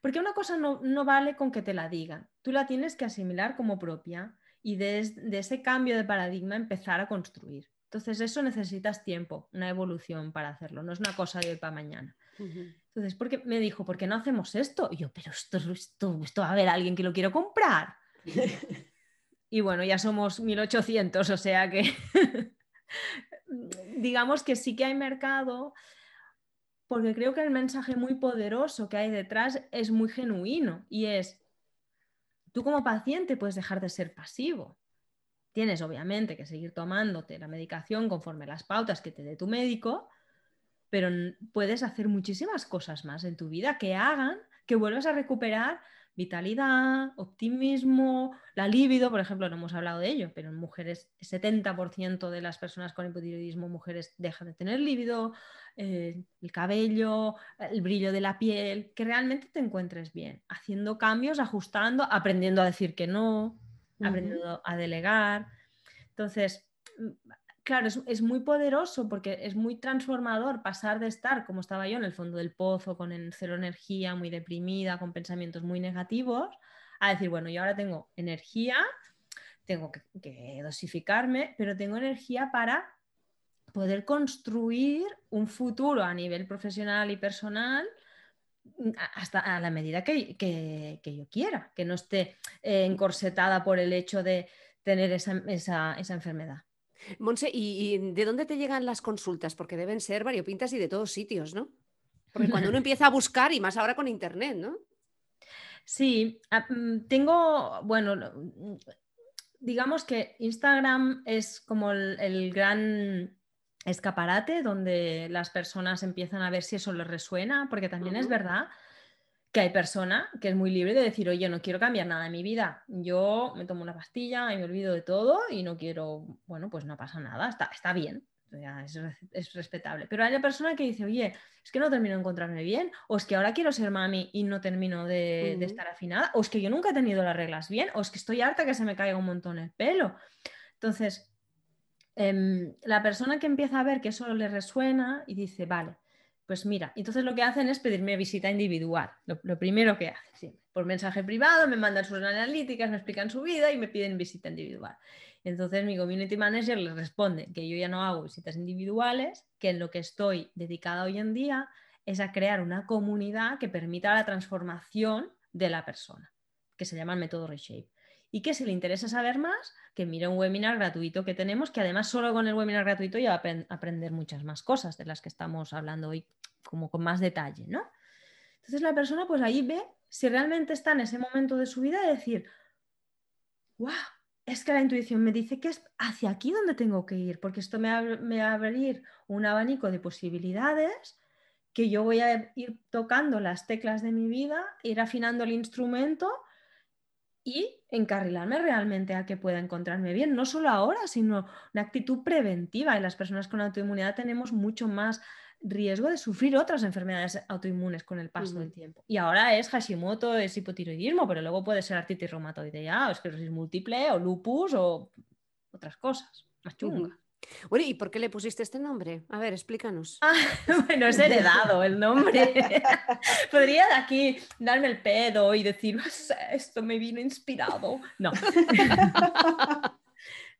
porque una cosa no, vale con que te la digan, tú la tienes que asimilar como propia y de, ese cambio de paradigma empezar a construir. Entonces eso necesitas tiempo, una evolución para hacerlo, no es una cosa de hoy para mañana. Entonces, porque me dijo, ¿por qué no hacemos esto? Y yo, pero esto, esto, esto va a haber alguien que lo quiero comprar. [laughs] y bueno, ya somos 1800, o sea que [laughs] digamos que sí que hay mercado porque creo que el mensaje muy poderoso que hay detrás es muy genuino y es, tú como paciente puedes dejar de ser pasivo. Tienes obviamente que seguir tomándote la medicación conforme las pautas que te dé tu médico, pero puedes hacer muchísimas cosas más en tu vida que hagan que vuelvas a recuperar vitalidad, optimismo, la libido, por ejemplo, no hemos hablado de ello, pero en mujeres, el 70% de las personas con hipotiroidismo, mujeres dejan de tener líbido, eh, el cabello, el brillo de la piel, que realmente te encuentres bien, haciendo cambios, ajustando, aprendiendo a decir que no, aprendiendo a delegar. Entonces, claro, es, muy poderoso porque es muy transformador pasar de estar como estaba yo en el fondo del pozo, con cero energía, muy deprimida, con pensamientos muy negativos, a decir, bueno, yo ahora tengo energía, tengo que, dosificarme, pero tengo energía para poder construir un futuro a nivel profesional y personal mm, hasta a la medida que, yo quiera, que no esté eh, encorsetada por el hecho de tener esa enfermedad. Monse, ¿y, de dónde te llegan las consultas? Porque deben ser variopintas y de todos sitios, ¿no? Porque cuando uno [laughs] empieza a buscar, y más ahora con Internet, ¿no? Sí, ah, mm, tengo, bueno, digamos que Instagram es como el, gran escaparate donde las personas empiezan a ver si eso les resuena, porque también es verdad que hay persona que es muy libre de decir, oye, no quiero cambiar nada en mi vida. Yo me tomo una pastilla y me olvido de todo y no quiero, bueno, pues no pasa nada, está, está bien, es, respetable. Pero hay la persona que dice, oye, es que no termino de encontrarme bien, o es que ahora quiero ser mami y no termino de, estar afinada, o es que yo nunca he tenido las reglas bien, o es que estoy harta que se me caiga un montón el pelo. Entonces, em, la persona que empieza a ver que eso le resuena y dice, vale, pues mira, entonces lo que hacen es pedirme visita individual. Lo, primero que hacen, por mensaje privado, me mandan sus analíticas, me explican su vida y me piden visita individual. Entonces mi community manager les responde que yo ya no hago visitas individuales, que en lo que estoy dedicada hoy en día es a crear una comunidad que permita la transformación de la persona, que se llama el método Reshape y que si le interesa saber más, que mire un webinar gratuito que tenemos, que además solo con el webinar gratuito ya va a aprender muchas más cosas de las que estamos hablando hoy, como con más detalle, ¿no? Entonces la persona pues ahí ve si realmente está en ese momento de su vida de decir, wow, es que la intuición me dice que es hacia aquí donde tengo que ir, porque esto me, me va a abrir un abanico de posibilidades que yo voy a ir tocando las teclas de mi vida, ir afinando el instrumento y encarrilarme realmente a que pueda encontrarme bien, no solo ahora, sino una actitud preventiva. Y las personas con autoinmunidad tenemos mucho más riesgo de sufrir otras enfermedades autoinmunes con el paso del tiempo. Y ahora es Hashimoto, es hipotiroidismo, pero luego puede ser artritis reumatoidea, o esclerosis múltiple, o lupus, o otras cosas más chungas. ¿Y por qué le pusiste este nombre? A ver, explícanos. Ah, [laughs] bueno, es heredado el nombre. [laughs] Podría de aquí darme el pedo y decir, esto me vino inspirado. No. [laughs]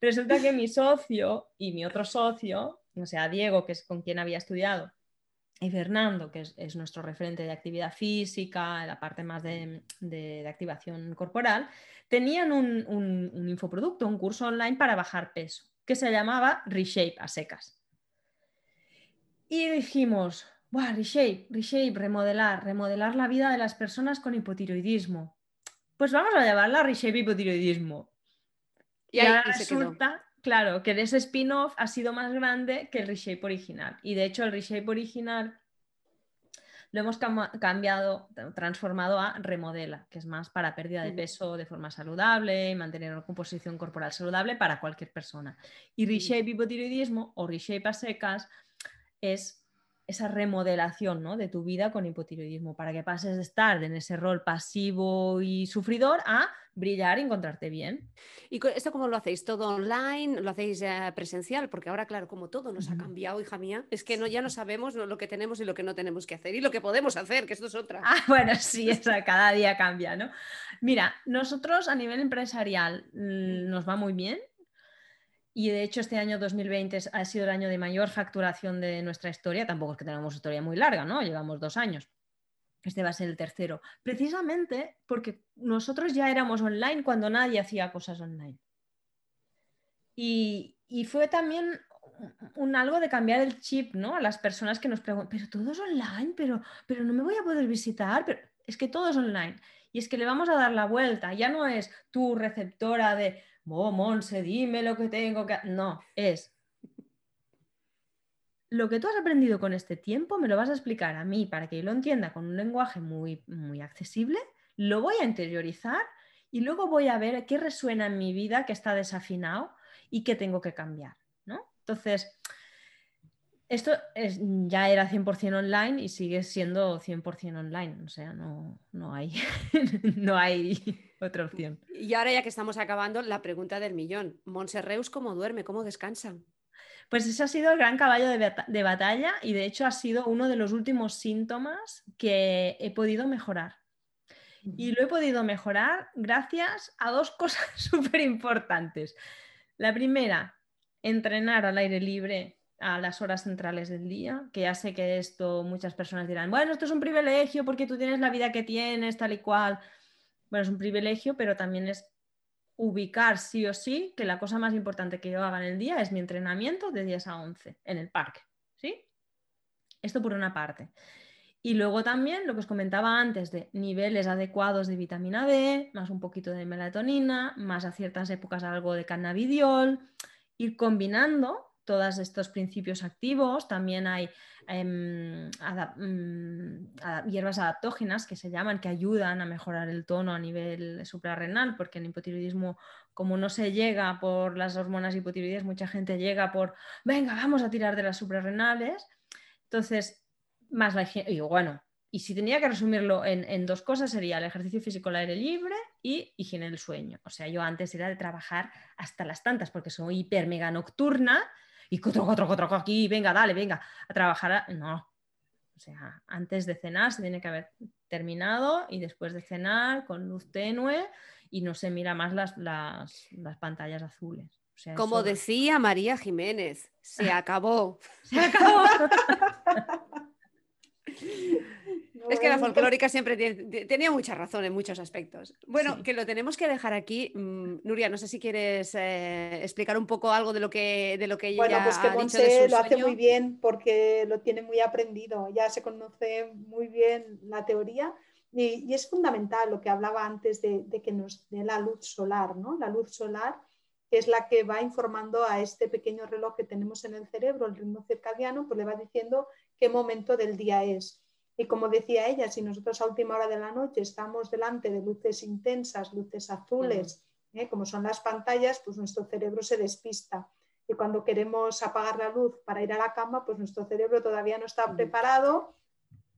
Resulta que mi socio y mi otro socio, o sea, Diego, que es con quien había estudiado, y Fernando, que es, nuestro referente de actividad física, la parte más de, activación corporal, tenían un, un, infoproducto, un curso online para bajar peso, que se llamaba Reshape a secas. Y dijimos, Buah, reshape, reshape, remodelar, remodelar la vida de las personas con hipotiroidismo. Pues vamos a llamarla reshape hipotiroidismo. Y, ahí resulta, claro, que ese spin-off ha sido más grande que el reshape original. Y de hecho, el reshape original lo hemos cambiado, transformado a remodela, que es más para pérdida de peso de forma saludable y mantener una composición corporal saludable para cualquier persona. Y reshape hipotiroidismo o reshape a secas es esa remodelación ¿no? de tu vida con hipotiroidismo, para que pases de estar en ese rol pasivo y sufridor a brillar y encontrarte bien. ¿Y esto cómo lo hacéis? ¿Todo online? ¿Lo hacéis presencial? Porque ahora, claro, como todo nos ha cambiado, hija mía, es que no, ya no sabemos lo que tenemos y lo que no tenemos que hacer y lo que podemos hacer, que esto es otra. Ah, [laughs] bueno, sí, eso cada día cambia, ¿no? Mira, nosotros a nivel empresarial mm, nos va muy bien, y de hecho este año 2020 ha sido el año de mayor facturación de nuestra historia. Tampoco es que tengamos historia muy larga, ¿no? Llevamos dos años. Este va a ser el tercero. Precisamente porque nosotros ya éramos online cuando nadie hacía cosas online. Y, fue también un algo de cambiar el chip, ¿no? A las personas que nos preguntan, pero todo es online, pero, pero no me voy a poder visitar, pero es que todo es online. Y es que le vamos a dar la vuelta. Ya no es tu receptora de, oh, Monse, dime lo que tengo que... No, es lo que tú has aprendido con este tiempo me lo vas a explicar a mí para que yo lo entienda con un lenguaje muy, muy accesible, lo voy a interiorizar y luego voy a ver qué resuena en mi vida, que está desafinado y qué tengo que cambiar. ¿no? Entonces, esto es, ya era 100% online y sigue siendo 100% online, o sea, no, no, hay, [laughs] no hay otra opción. Y ahora ya que estamos acabando, la pregunta del millón. Monserreus, ¿cómo duerme? ¿Cómo descansa? Pues ese ha sido el gran caballo de, batalla y de hecho ha sido uno de los últimos síntomas que he podido mejorar. Y lo he podido mejorar gracias a dos [laughs] cosas súper importantes. La primera, entrenar al aire libre a las horas centrales del día, que ya sé que esto muchas personas dirán, bueno, esto es un privilegio porque tú tienes la vida que tienes, tal y cual. Bueno, es un privilegio, pero también es ubicar sí o sí que la cosa más importante que yo haga en el día es mi entrenamiento de 10 a 11 en el parque. ¿sí? Esto por una parte. Y luego también lo que os comentaba antes de niveles adecuados de vitamina D, más un poquito de melatonina, más a ciertas épocas algo de cannabidiol, ir combinando todos estos principios activos. También hay em, mm, hierbas adaptógenas que se llaman, que ayudan a mejorar el tono a nivel suprarrenal, porque en hipotiroidismo, como no se llega por las hormonas hipotiroides, mucha gente llega por, venga, vamos a tirar de las suprarrenales. Entonces, más la higiene, y bueno, y si tenía que resumirlo en, en, dos cosas, sería el ejercicio físico al aire libre y higiene del sueño. O sea, yo antes era de trabajar hasta las tantas, porque soy hiper mega nocturna y cotro, cotro, cotro, aquí, venga, dale, venga, a trabajar. No. O sea, antes de cenar se tiene que haber terminado y después de cenar con luz tenue y no se mira más las, las, pantallas azules. Como decía María Jiménez, se [laughs] acabó. se acabó. [laughs] Es que la folclórica siempre tenía mucha razón en muchos aspectos. Bueno, que lo tenemos que dejar aquí. Mm, Nuria, no sé si quieres eh, explicar un poco algo de lo que, de lo que ella bueno, pues que ha lo hace muy bien porque lo tiene muy aprendido, ya se conoce muy bien la teoría y, es fundamental lo que hablaba antes de, que nos dé la luz solar, ¿no? La luz solar que es la que va informando a este pequeño reloj que tenemos en el cerebro, el ritmo circadiano, pues le va diciendo qué momento del día es. Y como decía ella, si nosotros a última hora de la noche estamos delante de luces intensas, luces azules, ¿eh? como son las pantallas, pues nuestro cerebro se despista. Y cuando queremos apagar la luz para ir a la cama, pues nuestro cerebro todavía no está preparado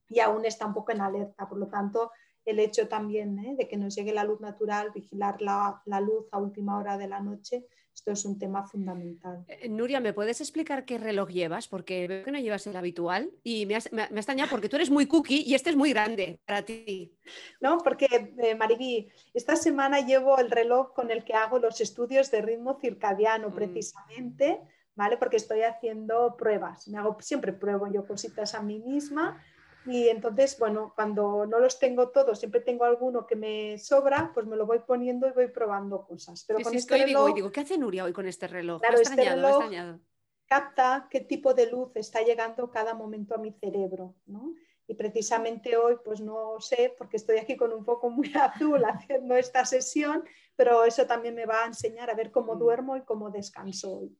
y aún está un poco en alerta. Por lo tanto, el hecho también ¿eh? de que nos llegue la luz natural, vigilar la, la, luz a última hora de la noche, Esto es un tema fundamental. Eh, Nuria, ¿me puedes explicar qué reloj llevas? Porque veo que no llevas el habitual y me, has, me, ha extrañado porque tú eres muy cookie y este es muy grande para ti. No, porque eh, Mariví, esta semana llevo el reloj con el que hago los estudios de ritmo circadiano, mm. precisamente, ¿vale? Porque estoy haciendo pruebas. Me hago, siempre pruebo yo cositas a mí misma y entonces, bueno, cuando no los tengo todos, siempre tengo alguno que me sobra, pues me lo voy poniendo y voy probando cosas. Pero con este reloj, digo, ¿qué hace Nuria hoy con este reloj? Claro, este reloj capta qué tipo de luz está llegando cada momento a mi cerebro, ¿no? Y precisamente hoy, pues no sé, porque estoy aquí con un foco muy [laughs] azul haciendo esta sesión, pero eso también me va a enseñar a ver cómo mm. duermo y cómo descanso hoy.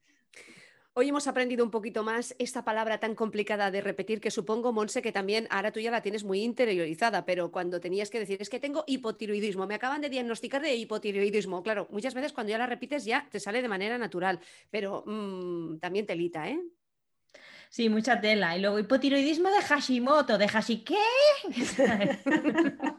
Hoy hemos aprendido un poquito más esta palabra tan complicada de repetir que supongo, Monse, que también ahora tú ya la tienes muy interiorizada, pero cuando tenías que decir es que tengo hipotiroidismo, me acaban de diagnosticar de hipotiroidismo. Claro, muchas veces cuando ya la repites ya te sale de manera natural, pero mm, también telita, ¿eh? Sí, mucha tela. Y luego hipotiroidismo de Hashimoto, de Hashi, ¿qué? [laughs]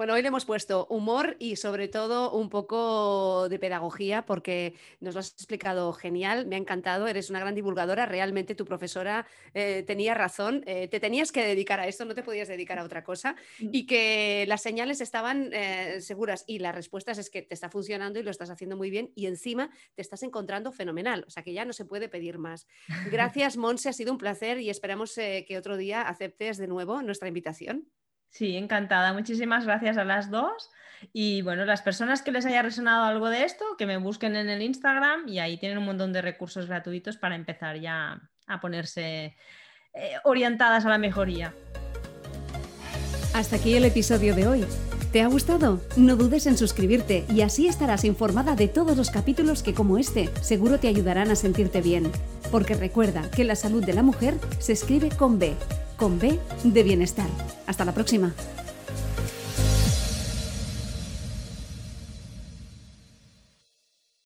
bueno, hoy le hemos puesto humor y sobre todo un poco de pedagogía porque nos lo has explicado genial, me ha encantado, eres una gran divulgadora, realmente tu profesora eh, tenía razón, eh, te tenías que dedicar a esto, no te podías dedicar a otra cosa mm. y que las señales estaban eh, seguras y las respuestas es que te está funcionando y lo estás haciendo muy bien y encima te estás encontrando fenomenal, o sea que ya no se puede pedir más. [laughs] Gracias, Monse, ha sido un placer y esperamos que otro día aceptes de nuevo nuestra invitación. Sí, encantada. Muchísimas gracias a las dos. Y bueno, las personas que les haya resonado algo de esto, que me busquen en el Instagram y ahí tienen un montón de recursos gratuitos para empezar ya a ponerse eh, orientadas a la mejoría. Hasta aquí el episodio de hoy. ¿Te ha gustado? No dudes en suscribirte y así estarás informada de todos los capítulos que como este seguro te ayudarán a sentirte bien. Porque recuerda que la salud de la mujer se escribe con B, con B de bienestar. Hasta la próxima.